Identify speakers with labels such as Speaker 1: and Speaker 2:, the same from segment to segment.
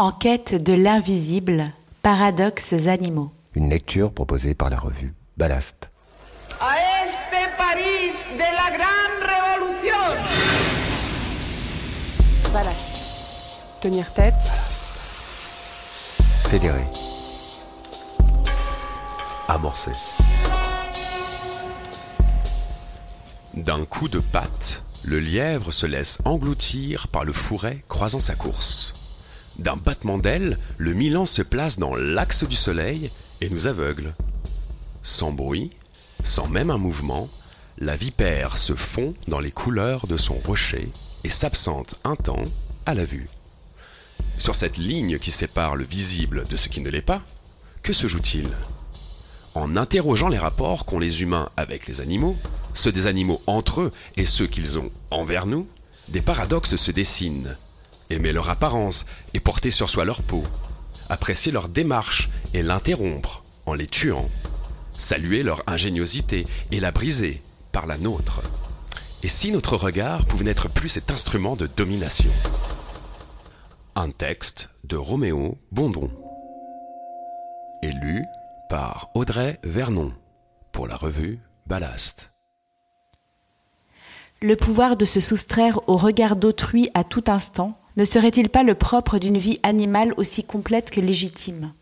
Speaker 1: En quête de l'invisible, paradoxes animaux.
Speaker 2: Une lecture proposée par la revue Ballast.
Speaker 3: A este París de la gran révolution.
Speaker 4: Ballast. Tenir tête.
Speaker 2: Fédéré.
Speaker 5: Amorcé. D'un coup de patte, le lièvre se laisse engloutir par le fourret croisant sa course. D'un battement d'aile, le Milan se place dans l'axe du soleil et nous aveugle. Sans bruit, sans même un mouvement, la vipère se fond dans les couleurs de son rocher et s'absente un temps à la vue. Sur cette ligne qui sépare le visible de ce qui ne l'est pas, que se joue-t-il? En interrogeant les rapports qu'ont les humains avec les animaux, ceux des animaux entre eux et ceux qu'ils ont envers nous, des paradoxes se dessinent aimer leur apparence et porter sur soi leur peau, apprécier leur démarche et l'interrompre en les tuant, saluer leur ingéniosité et la briser par la nôtre. Et si notre regard pouvait n'être plus cet instrument de domination? Un texte de Roméo Bondon. Élu par Audrey Vernon pour la revue Ballast.
Speaker 1: Le pouvoir de se soustraire au regard d'autrui à tout instant ne serait-il pas le propre d'une vie animale aussi complète que légitime?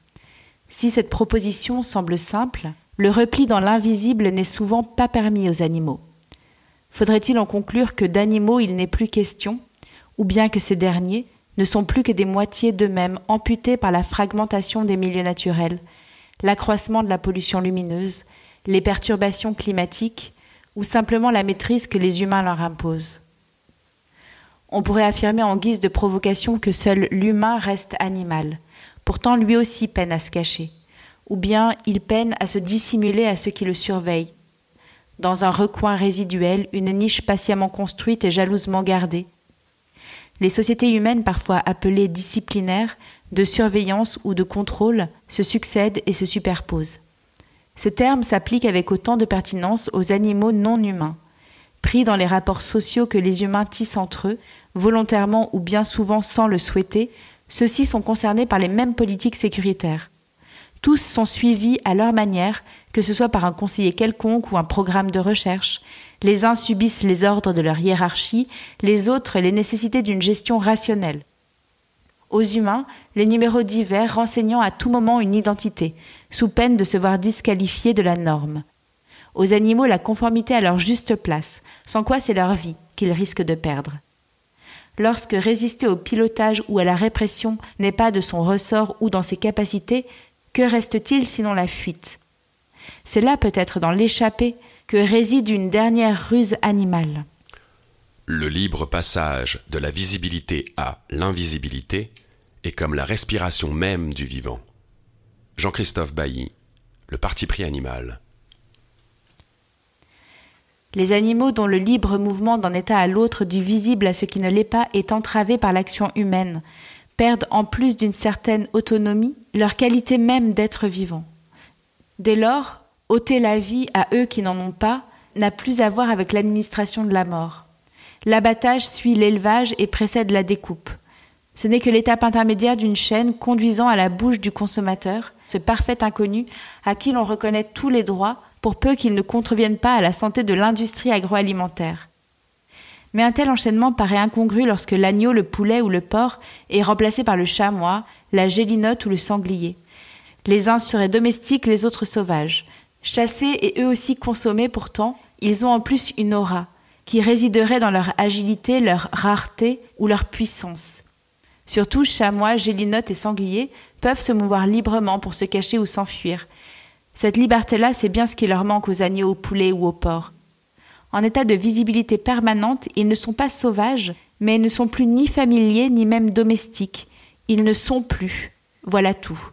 Speaker 1: Si cette proposition semble simple, le repli dans l'invisible n'est souvent pas permis aux animaux. Faudrait-il en conclure que d'animaux il n'est plus question, ou bien que ces derniers ne sont plus que des moitiés d'eux-mêmes amputés par la fragmentation des milieux naturels, l'accroissement de la pollution lumineuse, les perturbations climatiques, ou simplement la maîtrise que les humains leur imposent? On pourrait affirmer en guise de provocation que seul l'humain reste animal. Pourtant, lui aussi peine à se cacher. Ou bien il peine à se dissimuler à ceux qui le surveillent. Dans un recoin résiduel, une niche patiemment construite et jalousement gardée. Les sociétés humaines, parfois appelées disciplinaires, de surveillance ou de contrôle, se succèdent et se superposent. Ce terme s'applique avec autant de pertinence aux animaux non humains. Pris dans les rapports sociaux que les humains tissent entre eux, volontairement ou bien souvent sans le souhaiter, ceux-ci sont concernés par les mêmes politiques sécuritaires. Tous sont suivis à leur manière, que ce soit par un conseiller quelconque ou un programme de recherche. Les uns subissent les ordres de leur hiérarchie, les autres les nécessités d'une gestion rationnelle. Aux humains, les numéros divers renseignant à tout moment une identité, sous peine de se voir disqualifiés de la norme. Aux animaux, la conformité à leur juste place, sans quoi c'est leur vie qu'ils risquent de perdre. Lorsque résister au pilotage ou à la répression n'est pas de son ressort ou dans ses capacités, que reste-t-il sinon la fuite? C'est là peut-être dans l'échappée que réside une dernière ruse animale.
Speaker 5: Le libre passage de la visibilité à l'invisibilité est comme la respiration même du vivant. Jean-Christophe Bailly, Le parti pris animal.
Speaker 1: Les animaux dont le libre mouvement d'un état à l'autre du visible à ce qui ne l'est pas est entravé par l'action humaine, perdent en plus d'une certaine autonomie leur qualité même d'être vivant. Dès lors, ôter la vie à eux qui n'en ont pas n'a plus à voir avec l'administration de la mort. L'abattage suit l'élevage et précède la découpe. Ce n'est que l'étape intermédiaire d'une chaîne conduisant à la bouche du consommateur, ce parfait inconnu à qui l'on reconnaît tous les droits pour peu qu'ils ne contreviennent pas à la santé de l'industrie agroalimentaire. Mais un tel enchaînement paraît incongru lorsque l'agneau, le poulet ou le porc est remplacé par le chamois, la gélinote ou le sanglier. Les uns seraient domestiques, les autres sauvages. Chassés et eux aussi consommés pourtant, ils ont en plus une aura, qui résiderait dans leur agilité, leur rareté ou leur puissance. Surtout, chamois, gélinote et sanglier peuvent se mouvoir librement pour se cacher ou s'enfuir, cette liberté-là, c'est bien ce qui leur manque aux agneaux, aux poulets ou aux porcs. En état de visibilité permanente, ils ne sont pas sauvages, mais ne sont plus ni familiers ni même domestiques. Ils ne sont plus. Voilà tout.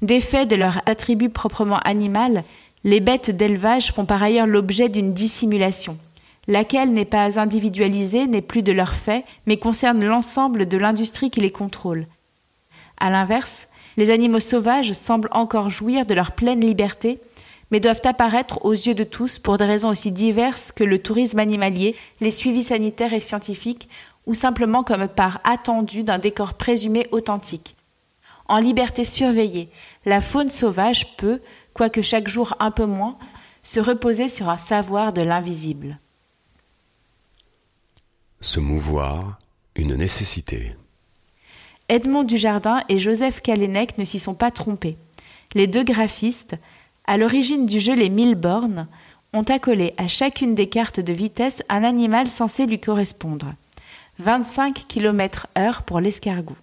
Speaker 1: Défaits de leur attribut proprement animal, les bêtes d'élevage font par ailleurs l'objet d'une dissimulation, laquelle n'est pas individualisée, n'est plus de leur fait, mais concerne l'ensemble de l'industrie qui les contrôle. À l'inverse, les animaux sauvages semblent encore jouir de leur pleine liberté, mais doivent apparaître aux yeux de tous pour des raisons aussi diverses que le tourisme animalier, les suivis sanitaires et scientifiques ou simplement comme part attendue d'un décor présumé authentique. En liberté surveillée, la faune sauvage peut, quoique chaque jour un peu moins, se reposer sur un savoir de l'invisible.
Speaker 5: Se mouvoir, une nécessité.
Speaker 1: Edmond Dujardin et Joseph Kalenec ne s'y sont pas trompés. Les deux graphistes, à l'origine du jeu Les Mille bornes, ont accolé à chacune des cartes de vitesse un animal censé lui correspondre. 25 km heure pour l'escargot,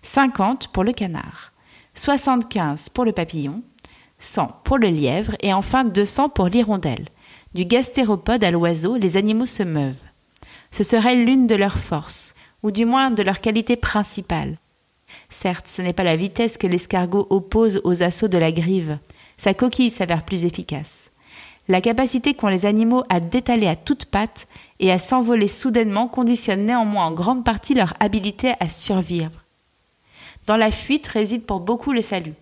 Speaker 1: 50 pour le canard, 75 pour le papillon, 100 pour le lièvre et enfin 200 pour l'hirondelle. Du gastéropode à l'oiseau, les animaux se meuvent. Ce serait l'une de leurs forces, ou du moins de leur qualité principale. Certes, ce n'est pas la vitesse que l'escargot oppose aux assauts de la grive. Sa coquille s'avère plus efficace. La capacité qu'ont les animaux à détaler à toutes pattes et à s'envoler soudainement conditionne néanmoins en grande partie leur habilité à survivre. Dans la fuite réside pour beaucoup le salut.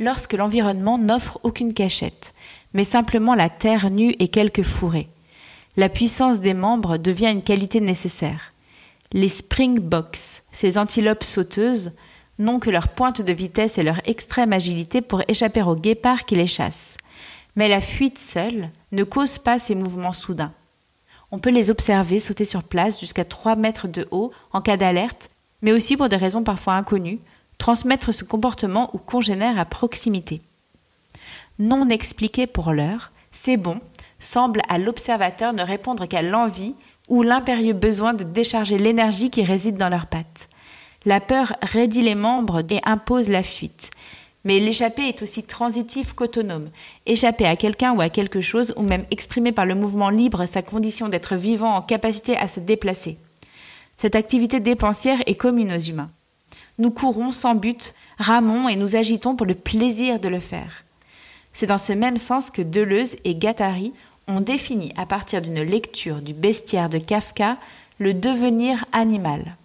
Speaker 1: Lorsque l'environnement n'offre aucune cachette, mais simplement la terre nue et quelques fourrés, la puissance des membres devient une qualité nécessaire. Les springboks, ces antilopes sauteuses, n'ont que leur pointe de vitesse et leur extrême agilité pour échapper aux guépards qui les chassent. Mais la fuite seule ne cause pas ces mouvements soudains. On peut les observer sauter sur place jusqu'à 3 mètres de haut en cas d'alerte, mais aussi pour des raisons parfois inconnues, transmettre ce comportement ou congénère à proximité. Non expliqué pour l'heure, c'est bon semble à l'observateur ne répondre qu'à l'envie ou l'impérieux besoin de décharger l'énergie qui réside dans leurs pattes. La peur raidit les membres et impose la fuite. Mais l'échappée est aussi transitif qu'autonome. Échapper à quelqu'un ou à quelque chose, ou même exprimer par le mouvement libre sa condition d'être vivant en capacité à se déplacer. Cette activité dépensière est commune aux humains. Nous courons sans but, ramons et nous agitons pour le plaisir de le faire. C'est dans ce même sens que Deleuze et Gattari ont défini à partir d'une lecture du bestiaire de Kafka le devenir animal.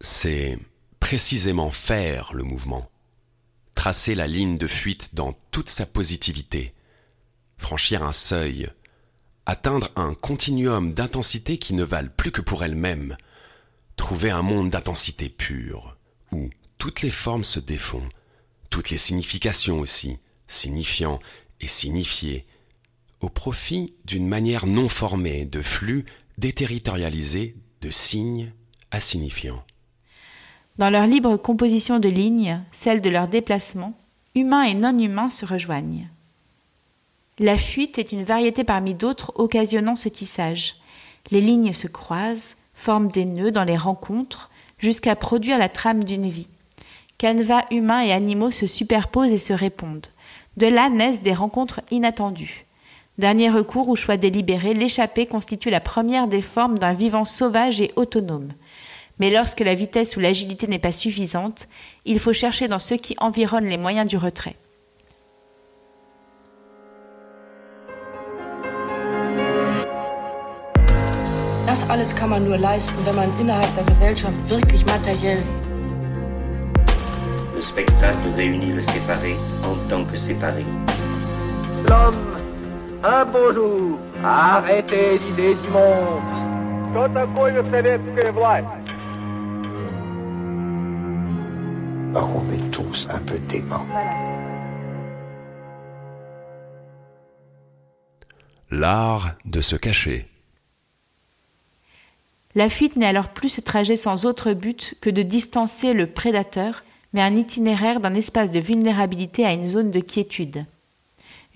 Speaker 5: C'est précisément faire le mouvement, tracer la ligne de fuite dans toute sa positivité, franchir un seuil, atteindre un continuum d'intensité qui ne valent plus que pour elle-même, trouver un monde d'intensité pure, où toutes les formes se défont, toutes les significations aussi, signifiant et signifié, au profit d'une manière non formée de flux déterritorialisé de signes à signifiants.
Speaker 1: Dans leur libre composition de lignes, celle de leur déplacement, humains et non humains se rejoignent. La fuite est une variété parmi d'autres occasionnant ce tissage. Les lignes se croisent, forment des nœuds dans les rencontres, jusqu'à produire la trame d'une vie. Canevas humains et animaux se superposent et se répondent. De là naissent des rencontres inattendues. Dernier recours ou choix délibéré, l'échappée constitue la première des formes d'un vivant sauvage et autonome. Mais lorsque la vitesse ou l'agilité n'est pas suffisante, il faut chercher dans ce qui environne les moyens du retrait.
Speaker 6: Das alles kann man nur leisten, wenn man innerhalb der Gesellschaft wirklich materiell.
Speaker 7: Le spectacle réunit le séparé en tant que séparé.
Speaker 3: L'homme, un beau jour, a arrêté l'idée du monde. Что такое советская власть?
Speaker 8: Or, on est tous un peu déments.
Speaker 5: L'art de se cacher.
Speaker 1: La fuite n'est alors plus ce trajet sans autre but que de distancer le prédateur, mais un itinéraire d'un espace de vulnérabilité à une zone de quiétude.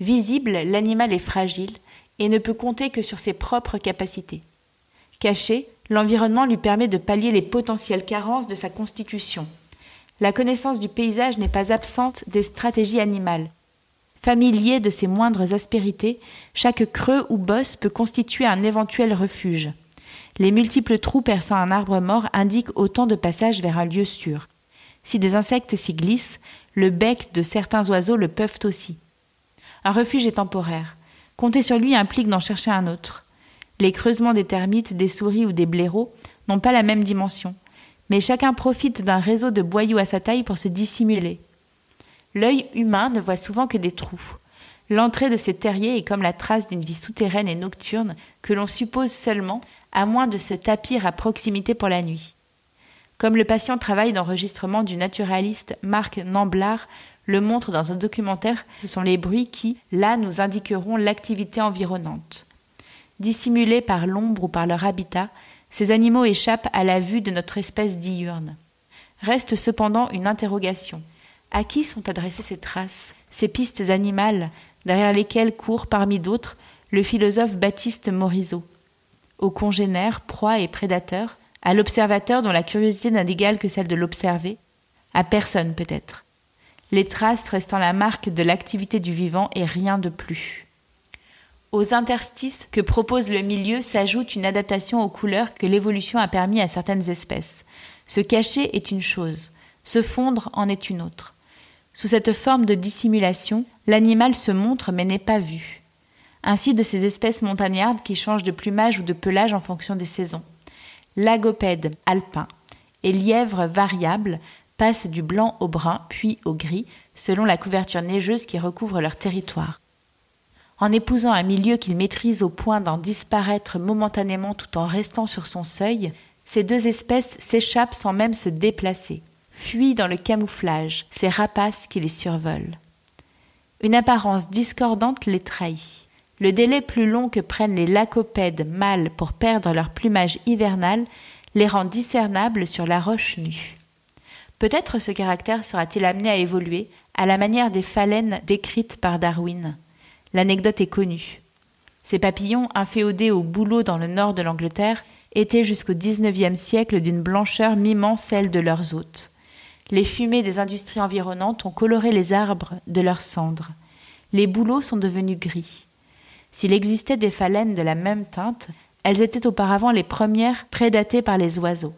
Speaker 1: Visible, l'animal est fragile et ne peut compter que sur ses propres capacités. Caché, l'environnement lui permet de pallier les potentielles carences de sa constitution. La connaissance du paysage n'est pas absente des stratégies animales. Familier de ses moindres aspérités, chaque creux ou bosse peut constituer un éventuel refuge. Les multiples trous perçant un arbre mort indiquent autant de passages vers un lieu sûr. Si des insectes s'y glissent, le bec de certains oiseaux le peuvent aussi. Un refuge est temporaire. Compter sur lui implique d'en chercher un autre. Les creusements des termites, des souris ou des blaireaux n'ont pas la même dimension, mais chacun profite d'un réseau de boyaux à sa taille pour se dissimuler. L'œil humain ne voit souvent que des trous. L'entrée de ces terriers est comme la trace d'une vie souterraine et nocturne que l'on suppose seulement à moins de se tapir à proximité pour la nuit. Comme le patient travail d'enregistrement du naturaliste Marc Namblard le montre dans un documentaire, ce sont les bruits qui, là, nous indiqueront l'activité environnante. Dissimulés par l'ombre ou par leur habitat, ces animaux échappent à la vue de notre espèce diurne. Reste cependant une interrogation. À qui sont adressées ces traces, ces pistes animales, derrière lesquelles court parmi d'autres le philosophe Baptiste Morisot? Aux congénères, proies et prédateurs À l'observateur dont la curiosité n'a d'égal que celle de l'observer? À personne peut-être. Les traces restant la marque de l'activité du vivant et rien de plus. Aux interstices que propose le milieu s'ajoute une adaptation aux couleurs que l'évolution a permis à certaines espèces. Se cacher est une chose, se fondre en est une autre. Sous cette forme de dissimulation, l'animal se montre mais n'est pas vu. Ainsi de ces espèces montagnardes qui changent de plumage ou de pelage en fonction des saisons. Lagopèdes alpins et lièvres variables passent du blanc au brun puis au gris selon la couverture neigeuse qui recouvre leur territoire. En épousant un milieu qu'ils maîtrisent au point d'en disparaître momentanément tout en restant sur son seuil, ces deux espèces s'échappent sans même se déplacer, fuient dans le camouflage, ces rapaces qui les survolent. Une apparence discordante les trahit. Le délai plus long que prennent les lacopèdes mâles pour perdre leur plumage hivernal les rend discernables sur la roche nue. Peut-être ce caractère sera-t-il amené à évoluer à la manière des phalènes décrites par Darwin. L'anecdote est connue. Ces papillons inféodés au bouleau dans le nord de l'Angleterre étaient jusqu'au XIXe siècle d'une blancheur mimant celle de leurs hôtes. Les fumées des industries environnantes ont coloré les arbres de leurs cendres. Les bouleaux sont devenus gris. S'il existait des phalènes de la même teinte, elles étaient auparavant les premières prédatées par les oiseaux.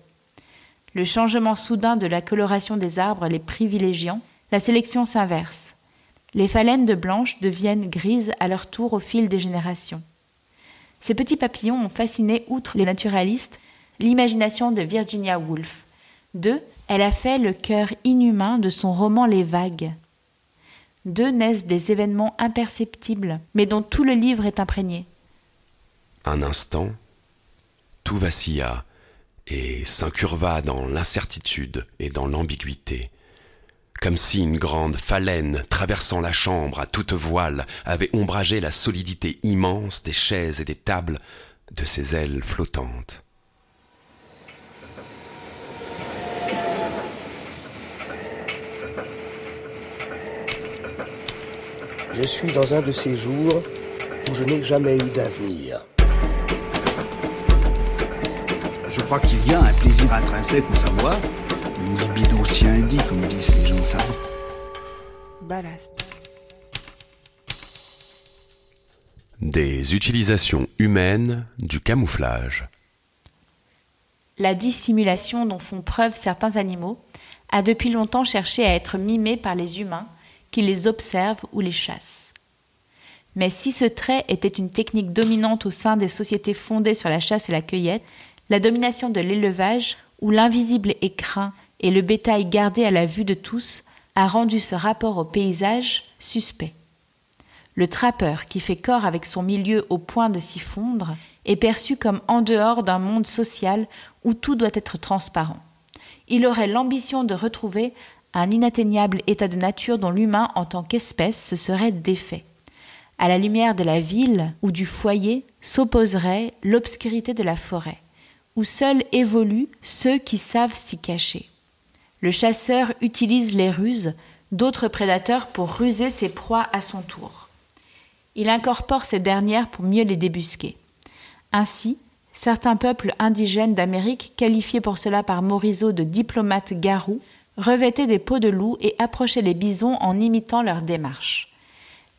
Speaker 1: Le changement soudain de la coloration des arbres les privilégiant, la sélection s'inverse. Les phalènes de blanche deviennent grises à leur tour au fil des générations. Ces petits papillons ont fasciné, outre les naturalistes, l'imagination de Virginia Woolf. D'eux, elle a fait le cœur inhumain de son roman Les Vagues. D'eux naissent des événements imperceptibles, mais dont tout le livre est imprégné.
Speaker 5: Un instant, tout vacilla et s'incurva dans l'incertitude et dans l'ambiguïté comme si une grande phalène traversant la chambre à toute voile avait ombragé la solidité immense des chaises et des tables de ses ailes flottantes.
Speaker 8: Je suis dans un de ces jours où je n'ai jamais eu d'avenir.
Speaker 9: Je crois qu'il y a un plaisir intrinsèque au savoir, une libido aussi indique, comme disent les gens savants.
Speaker 4: Ballast.
Speaker 5: Des utilisations humaines du camouflage.
Speaker 1: La dissimulation dont font preuve certains animaux a depuis longtemps cherché à être mimée par les humains qui les observent ou les chassent. Mais si ce trait était une technique dominante au sein des sociétés fondées sur la chasse et la cueillette, la domination de l'élevage, où l'invisible est craint et le bétail gardé à la vue de tous a rendu ce rapport au paysage suspect. Le trappeur qui fait corps avec son milieu au point de s'y fondre est perçu comme en dehors d'un monde social où tout doit être transparent. Il aurait l'ambition de retrouver un inatteignable état de nature dont l'humain en tant qu'espèce se serait défait. À la lumière de la ville ou du foyer s'opposerait l'obscurité de la forêt, où seuls évoluent ceux qui savent s'y cacher. Le chasseur utilise les ruses d'autres prédateurs pour ruser ses proies à son tour. Il incorpore ces dernières pour mieux les débusquer. Ainsi, certains peuples indigènes d'Amérique, qualifiés pour cela par Morisot de diplomates garous, revêtaient des peaux de loup et approchaient les bisons en imitant leur démarche.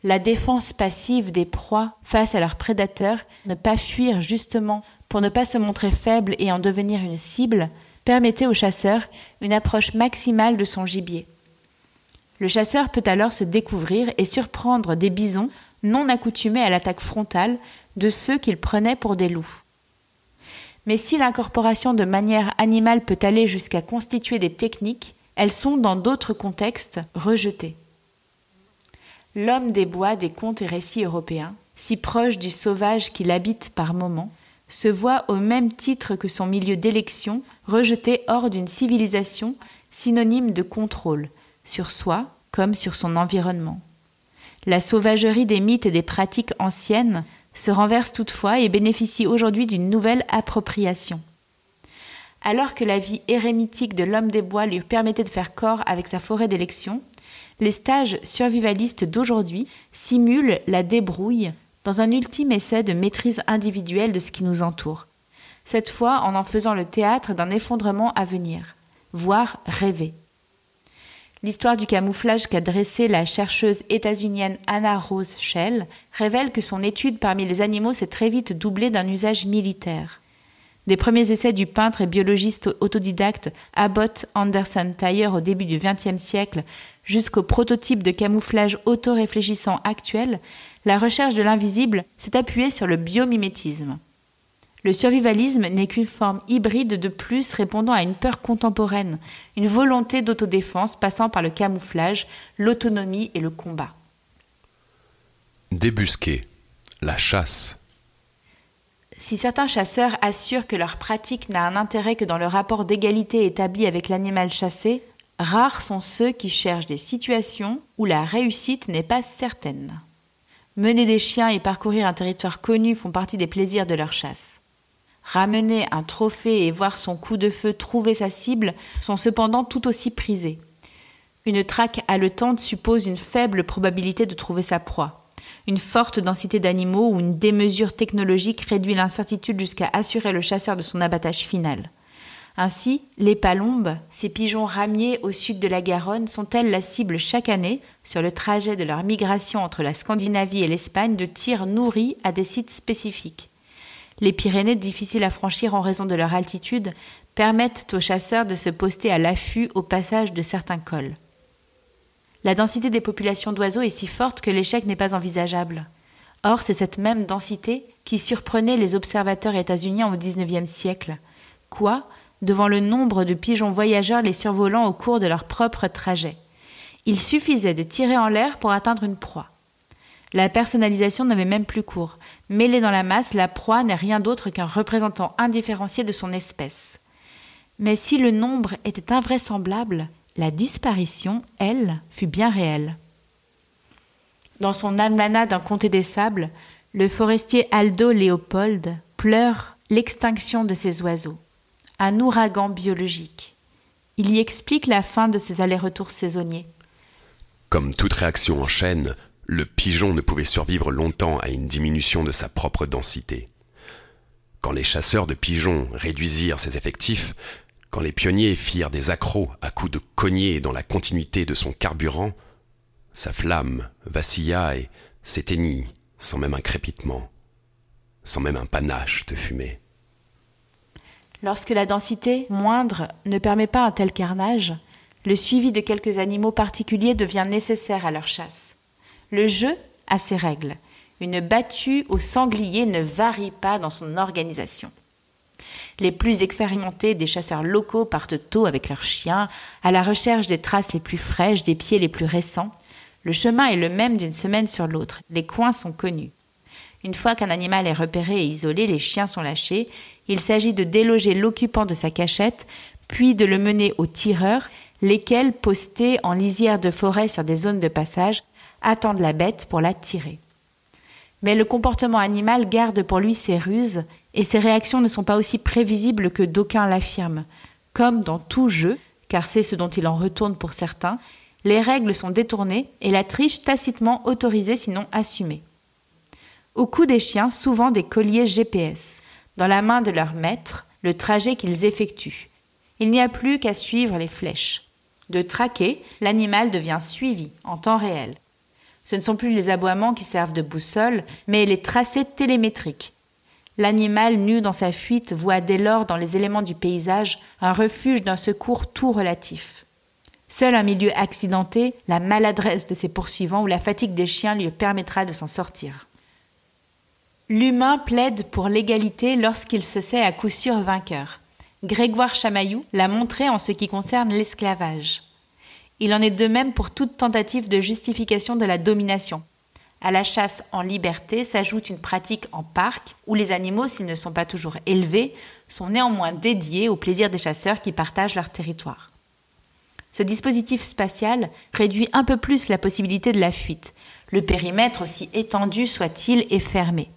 Speaker 1: La défense passive des proies face à leurs prédateurs, ne pas fuir justement pour ne pas se montrer faible et en devenir une cible, permettait au chasseur une approche maximale de son gibier. Le chasseur peut alors se découvrir et surprendre des bisons non accoutumés à l'attaque frontale de ceux qu'il prenait pour des loups. Mais si l'incorporation de manière animale peut aller jusqu'à constituer des techniques, elles sont dans d'autres contextes rejetées. L'homme des bois des contes et récits européens, si proche du sauvage qu'il habite par moments, se voit au même titre que son milieu d'élection rejeté hors d'une civilisation synonyme de contrôle, sur soi comme sur son environnement. La sauvagerie des mythes et des pratiques anciennes se renverse toutefois et bénéficie aujourd'hui d'une nouvelle appropriation. Alors que la vie érémitique de l'homme des bois lui permettait de faire corps avec sa forêt d'élection, les stages survivalistes d'aujourd'hui simulent la débrouille dans un ultime essai de maîtrise individuelle de ce qui nous entoure, cette fois en en faisant le théâtre d'un effondrement à venir, voire rêver. L'histoire du camouflage qu'a dressée la chercheuse états-unienne Anna Rose Shell révèle que son étude parmi les animaux s'est très vite doublée d'un usage militaire. Des premiers essais du peintre et biologiste autodidacte Abbott Anderson Tyer au début du XXe siècle jusqu'au prototype de camouflage auto-réfléchissant actuel, la recherche de l'invisible s'est appuyée sur le biomimétisme. Le survivalisme n'est qu'une forme hybride de plus répondant à une peur contemporaine, une volonté d'autodéfense passant par le camouflage, l'autonomie et le combat.
Speaker 5: Débusquer, la chasse.
Speaker 1: Si certains chasseurs assurent que leur pratique n'a un intérêt que dans le rapport d'égalité établi avec l'animal chassé, rares sont ceux qui cherchent des situations où la réussite n'est pas certaine. Mener des chiens et parcourir un territoire connu font partie des plaisirs de leur chasse. Ramener un trophée et voir son coup de feu trouver sa cible sont cependant tout aussi prisés. Une traque haletante suppose une faible probabilité de trouver sa proie. Une forte densité d'animaux ou une démesure technologique réduit l'incertitude jusqu'à assurer le chasseur de son abattage final. Ainsi, les palombes, ces pigeons ramiers au sud de la Garonne, sont-elles la cible chaque année, sur le trajet de leur migration entre la Scandinavie et l'Espagne, de tirs nourris à des sites spécifiques? Les Pyrénées, difficiles à franchir en raison de leur altitude, permettent aux chasseurs de se poster à l'affût au passage de certains cols. La densité des populations d'oiseaux est si forte que l'échec n'est pas envisageable. Or, c'est cette même densité qui surprenait les observateurs états-uniens au XIXe siècle. Quoi? Devant le nombre de pigeons voyageurs les survolant au cours de leur propre trajet. Il suffisait de tirer en l'air pour atteindre une proie. La personnalisation n'avait même plus cours. Mêlée dans la masse, la proie n'est rien d'autre qu'un représentant indifférencié de son espèce. Mais si le nombre était invraisemblable, la disparition, elle, fut bien réelle. Dans son Amlana d'un comté des sables, le forestier Aldo Léopold pleure l'extinction de ces oiseaux, un ouragan biologique. Il y explique la fin de ces allers-retours saisonniers.
Speaker 5: Comme toute réaction en chaîne, le pigeon ne pouvait survivre longtemps à une diminution de sa propre densité. Quand les chasseurs de pigeons réduisirent ses effectifs, quand les pionniers firent des accros à coups de cogner dans la continuité de son carburant, sa flamme vacilla et s'éteignit sans même un crépitement, sans même un panache de fumée.
Speaker 1: Lorsque la densité moindre ne permet pas un tel carnage, le suivi de quelques animaux particuliers devient nécessaire à leur chasse. Le jeu a ses règles. Une battue au sanglier ne varie pas dans son organisation. Les plus expérimentés des chasseurs locaux partent tôt avec leurs chiens, à la recherche des traces les plus fraîches, des pieds les plus récents. Le chemin est le même d'une semaine sur l'autre. Les coins sont connus. Une fois qu'un animal est repéré et isolé, les chiens sont lâchés. Il s'agit de déloger l'occupant de sa cachette, puis de le mener aux tireurs, lesquels, postés en lisière de forêt sur des zones de passage, attendent la bête pour la tirer. Mais le comportement animal garde pour lui ses ruses, et ses réactions ne sont pas aussi prévisibles que d'aucuns l'affirment. Comme dans tout jeu, car c'est ce dont il en retourne pour certains, les règles sont détournées et la triche tacitement autorisée sinon assumée. Au cou des chiens, souvent des colliers GPS. Dans la main de leur maître, le trajet qu'ils effectuent. Il n'y a plus qu'à suivre les flèches. De traquer, l'animal devient suivi en temps réel. Ce ne sont plus les aboiements qui servent de boussole, mais les tracés télémétriques. L'animal nu dans sa fuite voit dès lors dans les éléments du paysage un refuge d'un secours tout relatif. Seul un milieu accidenté, la maladresse de ses poursuivants ou la fatigue des chiens lui permettra de s'en sortir. L'humain plaide pour l'égalité lorsqu'il se sait à coup sûr vainqueur. Grégoire Chamaillou l'a montré en ce qui concerne l'esclavage. Il en est de même pour toute tentative de justification de la domination. À la chasse en liberté s'ajoute une pratique en parc où les animaux, s'ils ne sont pas toujours élevés, sont néanmoins dédiés au plaisir des chasseurs qui partagent leur territoire. Ce dispositif spatial réduit un peu plus la possibilité de la fuite. Le périmètre, aussi étendu soit-il, est fermé.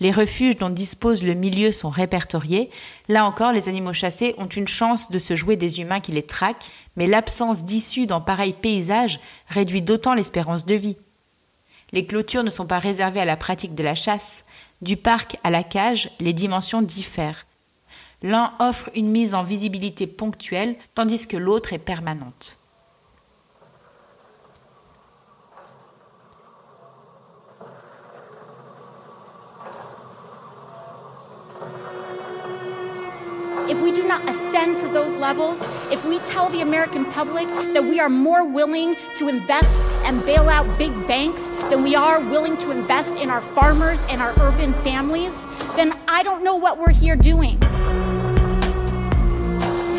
Speaker 1: Les refuges dont dispose le milieu sont répertoriés. Là encore, les animaux chassés ont une chance de se jouer des humains qui les traquent, mais l'absence d'issue dans pareil paysage réduit d'autant l'espérance de vie. Les clôtures ne sont pas réservées à la pratique de la chasse. Du parc à la cage, les dimensions diffèrent. L'un offre une mise en visibilité ponctuelle, tandis que l'autre est permanente.
Speaker 10: if we do not ascend to those levels, if we tell the American public that we are more willing to invest and bail out big banks than we are willing to invest in our farmers and our urban families, then I don't know what we're here doing.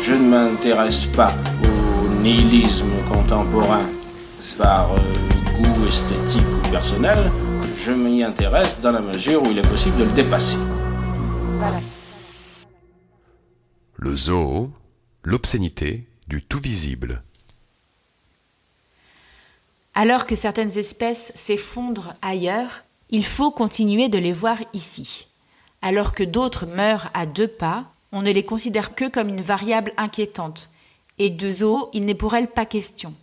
Speaker 11: Je ne m'intéresse pas au nihilisme contemporain par euh, goût esthétique ou personnel. Je m'y intéresse dans la mesure où il est possible de le dépasser.
Speaker 1: Voilà.
Speaker 5: Le zoo, l'obscénité du tout visible.
Speaker 1: Alors que certaines espèces s'effondrent ailleurs, il faut continuer de les voir ici. Alors que d'autres meurent à deux pas, on ne les considère que comme une variable inquiétante, et de zoo, il n'est pour elles pas question.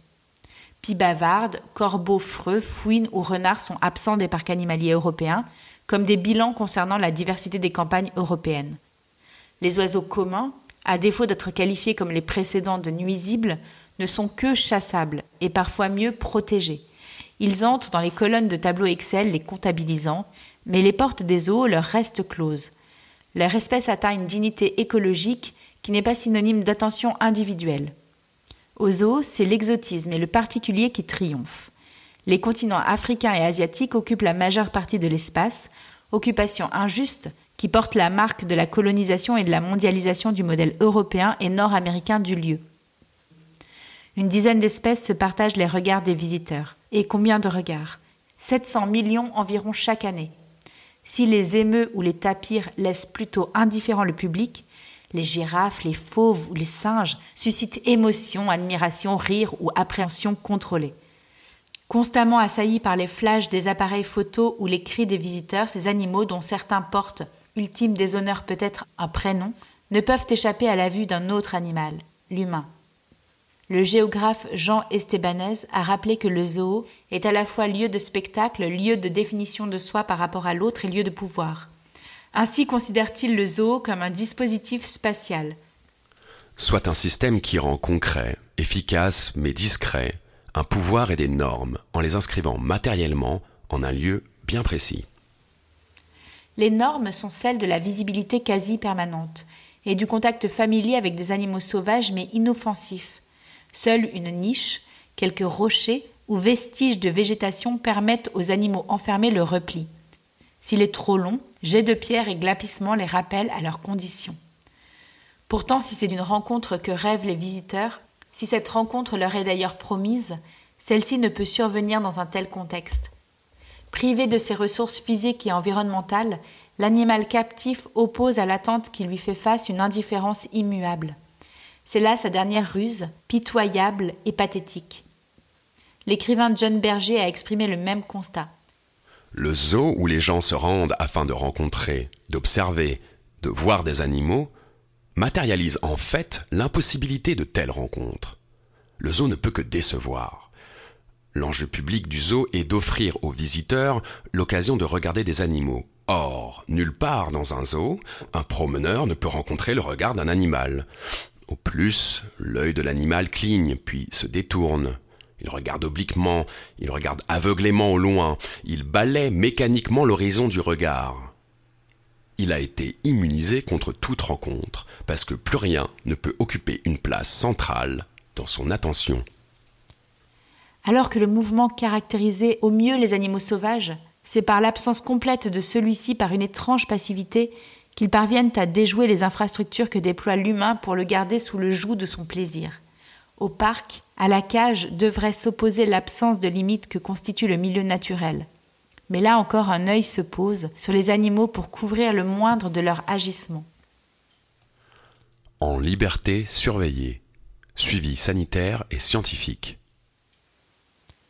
Speaker 1: Pie bavarde, corbeaux freux, fouines ou renards sont absents des parcs animaliers européens, comme des bilans concernant la diversité des campagnes européennes. Les oiseaux communs, à défaut d'être qualifiés comme les précédents de nuisibles, ne sont que chassables et parfois mieux protégés. Ils entrent dans les colonnes de tableaux Excel les comptabilisant, mais les portes des zoos leur restent closes. Leur espèce atteint une dignité écologique qui n'est pas synonyme d'attention individuelle. Aux zoos, c'est l'exotisme et le particulier qui triomphent. Les continents africains et asiatiques occupent la majeure partie de l'espace, occupation injuste qui porte la marque de la colonisation et de la mondialisation du modèle européen et nord-américain du lieu. Une dizaine d'espèces se partagent les regards des visiteurs. Et combien de regards? 700 millions environ chaque année. Si les émeux ou les tapirs laissent plutôt indifférent le public, les girafes, les fauves ou les singes suscitent émotion, admiration, rire ou appréhension contrôlée. Constamment assaillis par les flashs des appareils photos ou les cris des visiteurs, ces animaux, dont certains portent, ultime déshonneur peut-être un prénom, ne peuvent échapper à la vue d'un autre animal, l'humain. Le géographe Jean Estebanez a rappelé que le zoo est à la fois lieu de spectacle, lieu de définition de soi par rapport à l'autre et lieu de pouvoir. Ainsi considère-t-il le zoo comme un dispositif spatial.
Speaker 5: Soit un système qui rend concret, efficace mais discret, un pouvoir et des normes en les inscrivant matériellement en un lieu bien précis.
Speaker 1: Les normes sont celles de la visibilité quasi permanente et du contact familier avec des animaux sauvages mais inoffensifs. Seule une niche, quelques rochers ou vestiges de végétation permettent aux animaux enfermés le repli. S'il est trop long, jets de pierre et glapissements les rappellent à leurs conditions. Pourtant, si c'est d'une rencontre que rêvent les visiteurs, si cette rencontre leur est d'ailleurs promise, celle-ci ne peut survenir dans un tel contexte. Privé de ses ressources physiques et environnementales, l'animal captif oppose à l'attente qui lui fait face une indifférence immuable. C'est là sa dernière ruse, pitoyable et pathétique. L'écrivain John Berger a exprimé le même constat.
Speaker 5: Le zoo où les gens se rendent afin de rencontrer, d'observer, de voir des animaux matérialise en fait l'impossibilité de telles rencontres. Le zoo ne peut que décevoir. L'enjeu public du zoo est d'offrir aux visiteurs l'occasion de regarder des animaux. Or, nulle part dans un zoo, un promeneur ne peut rencontrer le regard d'un animal. Au plus, l'œil de l'animal cligne, puis se détourne. Il regarde obliquement, il regarde aveuglément au loin, il balaie mécaniquement l'horizon du regard il a été immunisé contre toute rencontre, parce que plus rien ne peut occuper une place centrale dans son attention.
Speaker 1: Alors que le mouvement caractérisait au mieux les animaux sauvages, c'est par l'absence complète de celui-ci par une étrange passivité qu'ils parviennent à déjouer les infrastructures que déploie l'humain pour le garder sous le joug de son plaisir. Au parc, à la cage devrait s'opposer l'absence de limites que constitue le milieu naturel. Mais là encore, un œil se pose sur les animaux pour couvrir le moindre de leur agissement.
Speaker 5: En liberté surveillée. Suivi sanitaire et scientifique.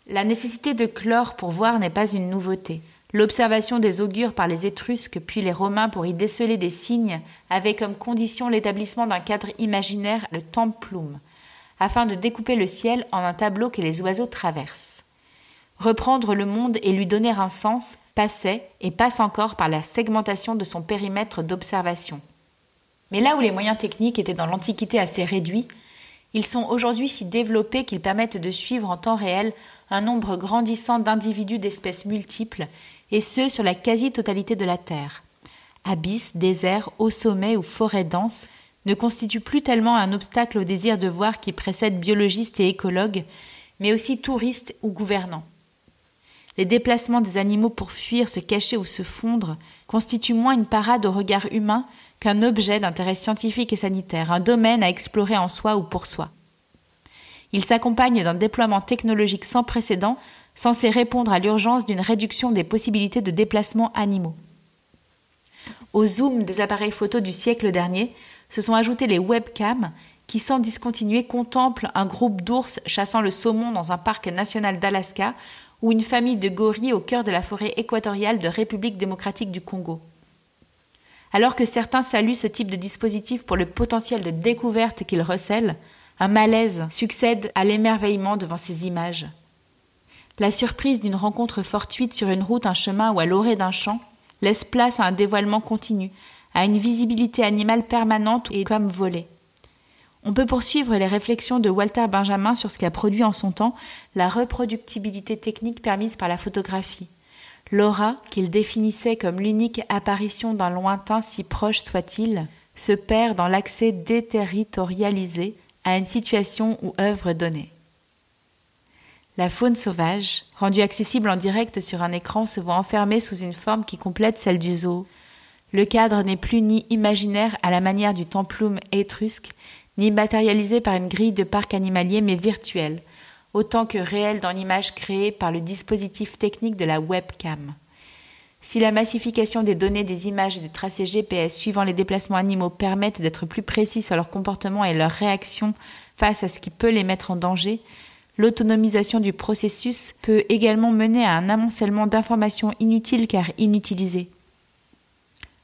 Speaker 1: La nécessité de chlore pour voir n'est pas une nouveauté. L'observation des augures par les Étrusques puis les Romains pour y déceler des signes avait comme condition l'établissement d'un cadre imaginaire, le templum, afin de découper le ciel en un tableau que les oiseaux traversent. Reprendre le monde et lui donner un sens passait et passe encore par la segmentation de son périmètre d'observation. Mais là où les moyens techniques étaient dans l'Antiquité assez réduits, ils sont aujourd'hui si développés qu'ils permettent de suivre en temps réel un nombre grandissant d'individus d'espèces multiples, et ce sur la quasi-totalité de la Terre. Abysses, déserts, hauts sommets ou forêts denses ne constituent plus tellement un obstacle au désir de voir qui précède biologistes et écologues, mais aussi touristes ou gouvernants. Les déplacements des animaux pour fuir, se cacher ou se fondre constituent moins une parade au regard humain qu'un objet d'intérêt scientifique et sanitaire, un domaine à explorer en soi ou pour soi. Il s'accompagne d'un déploiement technologique sans précédent, censé répondre à l'urgence d'une réduction des possibilités de déplacement animaux. Au zoom des appareils photo du siècle dernier se sont ajoutés les webcams qui, sans discontinuer, contemplent un groupe d'ours chassant le saumon dans un parc national d'Alaska ou une famille de gorilles au cœur de la forêt équatoriale de République démocratique du Congo. Alors que certains saluent ce type de dispositif pour le potentiel de découverte qu'il recèle, un malaise succède à l'émerveillement devant ces images. La surprise d'une rencontre fortuite sur une route, un chemin ou à l'orée d'un champ laisse place à un dévoilement continu, à une visibilité animale permanente et comme volée. On peut poursuivre les réflexions de Walter Benjamin sur ce qu'a produit en son temps la reproductibilité technique permise par la photographie. L'aura, qu'il définissait comme l'unique apparition d'un lointain si proche soit-il, se perd dans l'accès déterritorialisé à une situation ou œuvre donnée. La faune sauvage, rendue accessible en direct sur un écran, se voit enfermée sous une forme qui complète celle du zoo. Le cadre n'est plus ni imaginaire à la manière du templum étrusque, ni matérialisé par une grille de parc animalier, mais virtuel, autant que réel dans l'image créée par le dispositif technique de la webcam. Si la massification des données des images et des tracés GPS suivant les déplacements animaux permettent d'être plus précis sur leur comportement et leur réaction face à ce qui peut les mettre en danger, l'autonomisation du processus peut également mener à un amoncellement d'informations inutiles car inutilisées.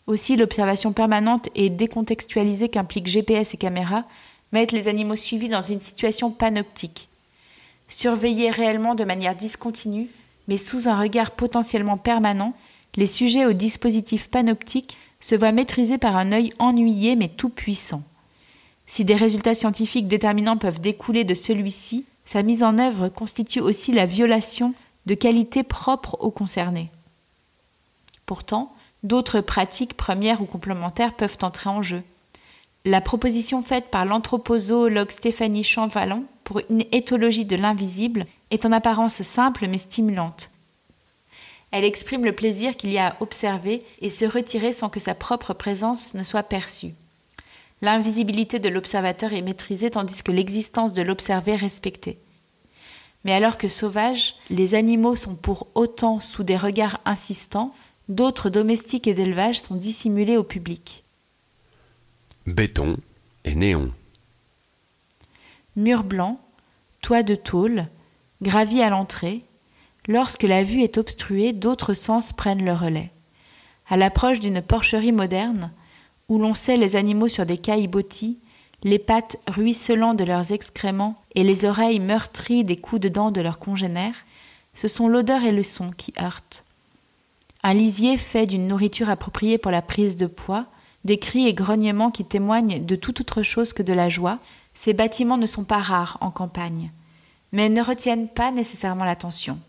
Speaker 1: Aussi, l'observation permanente et décontextualisée qu'impliquent GPS et caméras mettent les animaux suivis dans une situation panoptique. Surveillés réellement de manière discontinue, mais sous un regard potentiellement permanent, les sujets au dispositif panoptique se voient maîtrisés par un œil ennuyé mais tout puissant. Si des résultats scientifiques déterminants peuvent découler de celui-ci, sa mise en œuvre constitue aussi la violation de qualités propres aux concernés. Pourtant, D'autres pratiques premières ou complémentaires peuvent entrer en jeu. La proposition faite par l'anthropozoologue Stéphanie Champvallon pour une éthologie de l'invisible est en apparence simple mais stimulante. Elle exprime le plaisir qu'il y a à observer et se retirer sans que sa propre présence ne soit perçue. L'invisibilité de l'observateur est maîtrisée tandis que l'existence de l'observé respectée. Mais alors que sauvages, les animaux sont pour autant sous des regards insistants, D'autres domestiques et d'élevage sont dissimulés au public.
Speaker 5: Béton et néon.
Speaker 1: Mur blanc, toit de tôle, gravi à l'entrée. Lorsque la vue est obstruée, d'autres sens prennent le relais. À l'approche d'une porcherie moderne, où l'on sait les animaux sur des cailles bottis, les pattes ruisselant de leurs excréments et les oreilles meurtries des coups de dents de leurs congénères, ce sont l'odeur et le son qui heurtent. Un lisier fait d'une nourriture appropriée pour la prise de poids, des cris et grognements qui témoignent de toute autre chose que de la joie, ces bâtiments ne sont pas rares en campagne, mais ne retiennent pas nécessairement l'attention.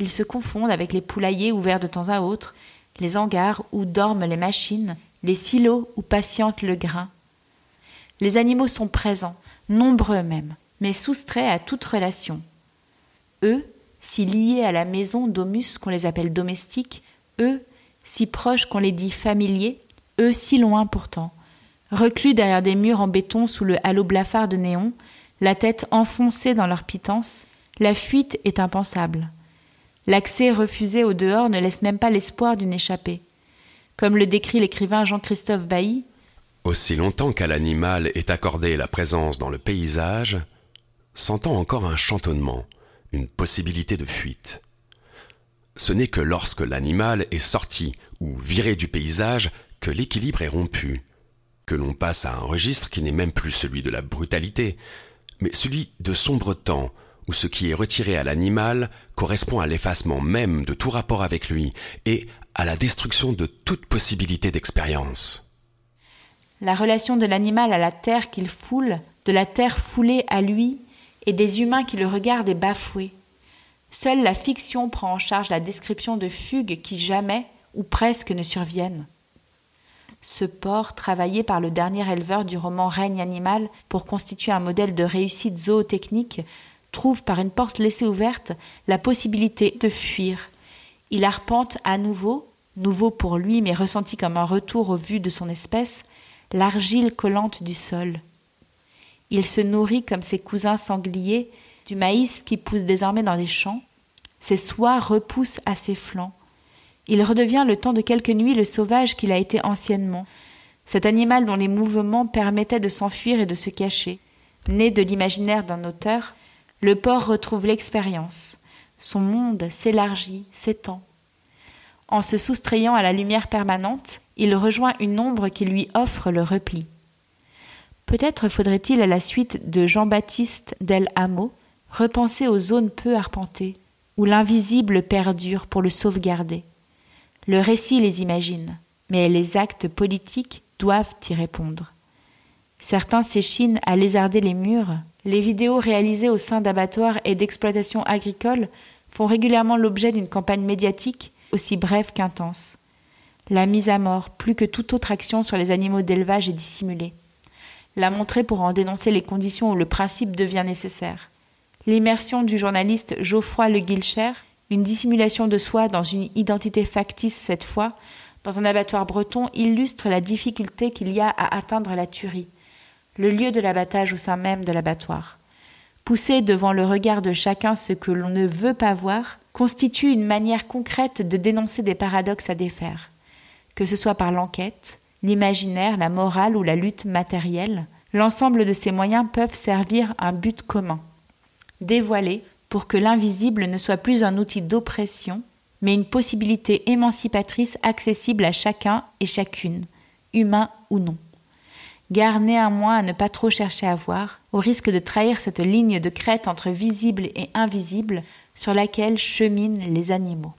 Speaker 1: Ils se confondent avec les poulaillers ouverts de temps à autre, les hangars où dorment les machines, les silos où patiente le grain. Les animaux sont présents, nombreux même, mais soustraits à toute relation. Eux, si liés à la maison d'Omus qu'on les appelle domestiques, eux, si proches qu'on les dit familiers, eux si loin pourtant, reclus derrière des murs en béton sous le halo blafard de néon, la tête enfoncée dans leur pitance, la fuite est impensable. L'accès refusé au dehors ne laisse même pas l'espoir d'une échappée. Comme le décrit l'écrivain Jean-Christophe Bailly,
Speaker 5: Aussi longtemps qu'à l'animal est accordée la présence dans le paysage, s'entend encore un chantonnement, une possibilité de fuite. Ce n'est que lorsque l'animal est sorti ou viré du paysage que l'équilibre est rompu, que l'on passe à un registre qui n'est même plus celui de la brutalité, mais celui de sombre temps, où ce qui est retiré à l'animal correspond à l'effacement même de tout rapport avec lui et à la destruction de toute possibilité d'expérience.
Speaker 1: La relation de l'animal à la terre qu'il foule, de la terre foulée à lui, et des humains qui le regardent est bafouée. Seule la fiction prend en charge la description de fugues qui jamais, ou presque, ne surviennent. Ce porc, travaillé par le dernier éleveur du roman Règne animal pour constituer un modèle de réussite zootechnique, trouve par une porte laissée ouverte la possibilité de fuir. Il arpente à nouveau, nouveau pour lui mais ressenti comme un retour au vu de son espèce, l'argile collante du sol. Il se nourrit comme ses cousins sangliers du maïs qui pousse désormais dans les champs. Ses soies repoussent à ses flancs. Il redevient le temps de quelques nuits le sauvage qu'il a été anciennement, cet animal dont les mouvements permettaient de s'enfuir et de se cacher. Né de l'imaginaire d'un auteur, le porc retrouve l'expérience. Son monde s'élargit, s'étend. En se soustrayant à la lumière permanente, il rejoint une ombre qui lui offre le repli. Peut-être faudrait-il, à la suite de Jean-Baptiste Del Amo, repenser aux zones peu arpentées, où l'invisible perdure pour le sauvegarder. Le récit les imagine, mais les actes politiques doivent y répondre. Certains s'échinent à lézarder les murs. Les vidéos réalisées au sein d'abattoirs et d'exploitations agricoles font régulièrement l'objet d'une campagne médiatique aussi brève qu'intense. La mise à mort, plus que toute autre action sur les animaux d'élevage, est dissimulée. La montrer pour en dénoncer les conditions où le principe devient nécessaire. L'immersion du journaliste Geoffroy Le Guilcher, une dissimulation de soi dans une identité factice cette fois, dans un abattoir breton, illustre la difficulté qu'il y a à atteindre la tuerie le lieu de l'abattage au sein même de l'abattoir. Pousser devant le regard de chacun ce que l'on ne veut pas voir constitue une manière concrète de dénoncer des paradoxes à défaire. Que ce soit par l'enquête, l'imaginaire, la morale ou la lutte matérielle, l'ensemble de ces moyens peuvent servir un but commun. Dévoiler pour que l'invisible ne soit plus un outil d'oppression, mais une possibilité émancipatrice accessible à chacun et chacune, humain ou non. Gare néanmoins à ne pas trop chercher à voir, au risque de trahir cette ligne de crête entre visible et invisible sur laquelle cheminent les animaux.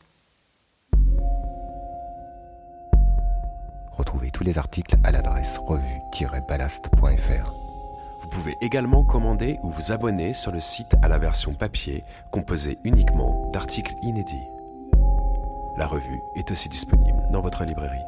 Speaker 2: Retrouvez tous les articles à l'adresse revue-ballast.fr.
Speaker 5: Vous pouvez également commander ou vous abonner sur le site à la version papier composée uniquement d'articles inédits. La revue est aussi disponible dans votre librairie.